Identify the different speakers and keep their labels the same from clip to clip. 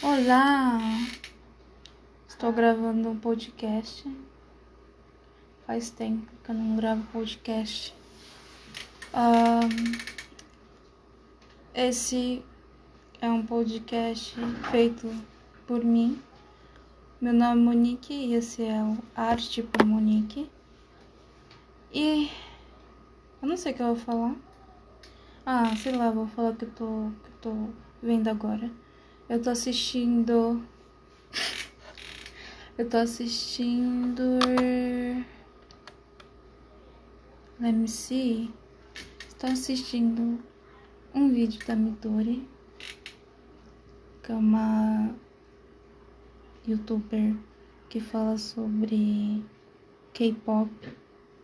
Speaker 1: Olá! Estou gravando um podcast. Faz tempo que eu não gravo podcast. Um, esse é um podcast feito por mim. Meu nome é Monique e esse é o Arte por Monique. E eu não sei o que eu vou falar. Ah, sei lá, vou falar que eu tô, que eu tô vendo agora. Eu tô assistindo. Eu tô assistindo. Let me see. Estou assistindo um vídeo da Midori, que é uma youtuber que fala sobre K-pop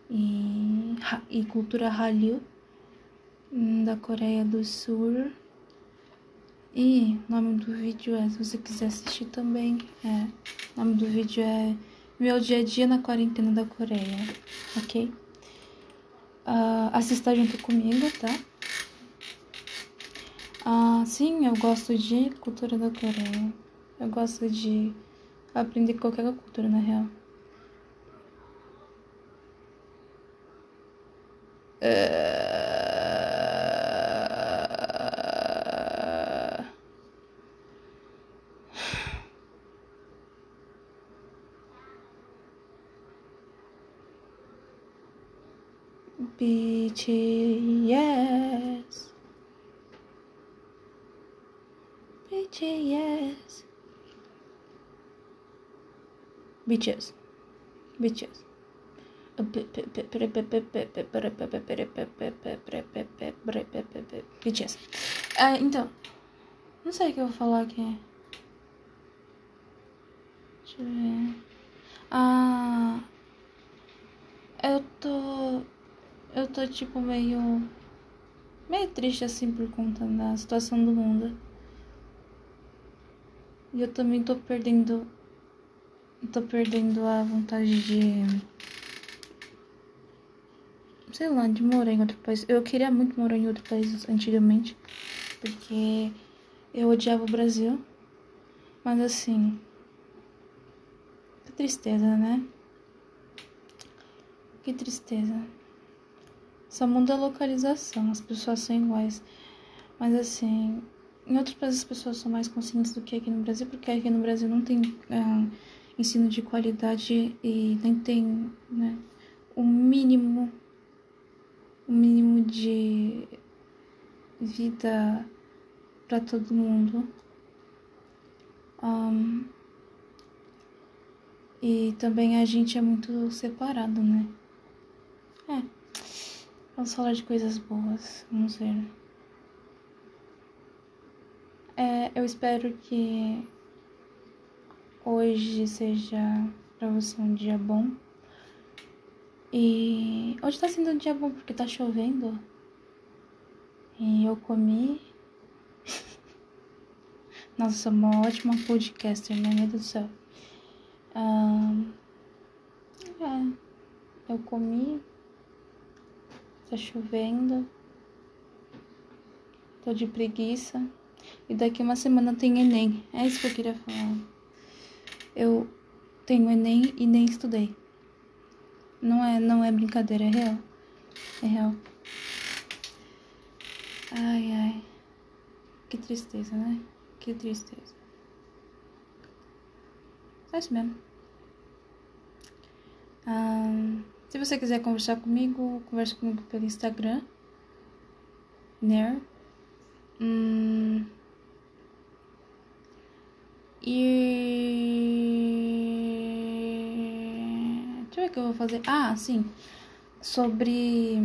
Speaker 1: e, e cultura Hallyu hum, da Coreia do Sul. E o nome do vídeo é, se você quiser assistir também, é. O nome do vídeo é Meu Dia a Dia na Quarentena da Coreia, ok? Uh, assista junto comigo, tá? Uh, sim, eu gosto de cultura da Coreia. Eu gosto de aprender qualquer cultura, na real. Uh... BTS. BTS. BTS. BTS. BTS. Ah, então. Não sei o que eu vou falar aqui. Deixa eu ver. Ah. Eu tô eu tô tipo meio. meio triste assim por conta da situação do mundo. E eu também tô perdendo. tô perdendo a vontade de. sei lá, de morar em outro país. Eu queria muito morar em outro país antigamente. Porque eu odiava o Brasil. Mas assim. Que tristeza, né? Que tristeza. Só muda a localização, as pessoas são iguais. Mas assim, em outros países as pessoas são mais conscientes do que aqui no Brasil, porque aqui no Brasil não tem uh, ensino de qualidade e nem tem né, o mínimo, o mínimo de vida para todo mundo. Um, e também a gente é muito separado, né? É. Vamos falar de coisas boas. Vamos ver. É, eu espero que hoje seja pra você um dia bom. E hoje tá sendo um dia bom porque tá chovendo. E eu comi. Nossa, sou uma ótima podcaster, né? Meu Deus do céu. É, eu comi. Tá chovendo. Tô de preguiça. E daqui uma semana tem Enem. É isso que eu queria falar. Eu tenho Enem e nem estudei. Não é, não é brincadeira, é real. É real. Ai, ai. Que tristeza, né? Que tristeza. É isso mesmo. Ah, se você quiser conversar comigo, converse comigo pelo Instagram. Né? Hum... E. Deixa eu ver o que eu vou fazer. Ah, sim. Sobre.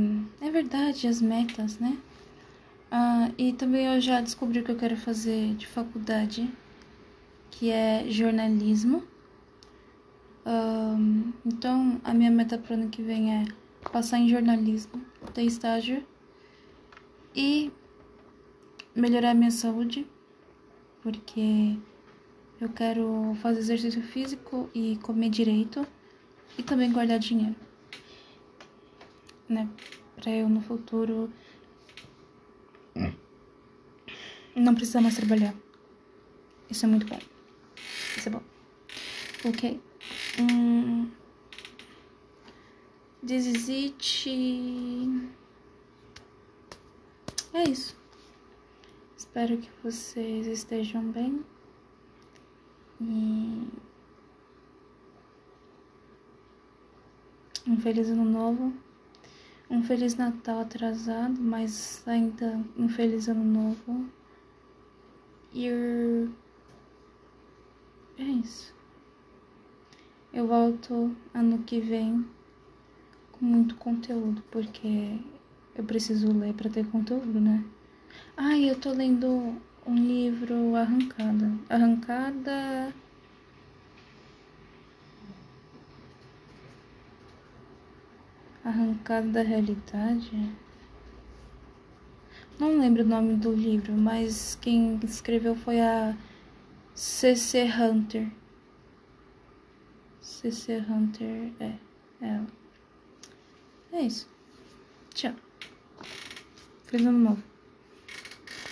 Speaker 1: É verdade, as metas, né? Ah, e também eu já descobri o que eu quero fazer de faculdade, que é jornalismo. Um, então, a minha meta para o ano que vem é passar em jornalismo, ter estágio e melhorar a minha saúde, porque eu quero fazer exercício físico e comer direito e também guardar dinheiro, né? Para eu no futuro não precisar mais trabalhar. Isso é muito bom. Isso é bom. Ok. This is it. É isso. Espero que vocês estejam bem. E. Um feliz ano novo. Um feliz Natal atrasado, mas ainda um feliz ano novo. E. É isso. Eu volto ano que vem com muito conteúdo, porque eu preciso ler para ter conteúdo, né? Ah, eu tô lendo um livro Arrancada. Arrancada. Arrancada da realidade. Não lembro o nome do livro, mas quem escreveu foi a C.C. Hunter. C.C. Hunter é ela. É isso. Tchau. Feliz ano novo.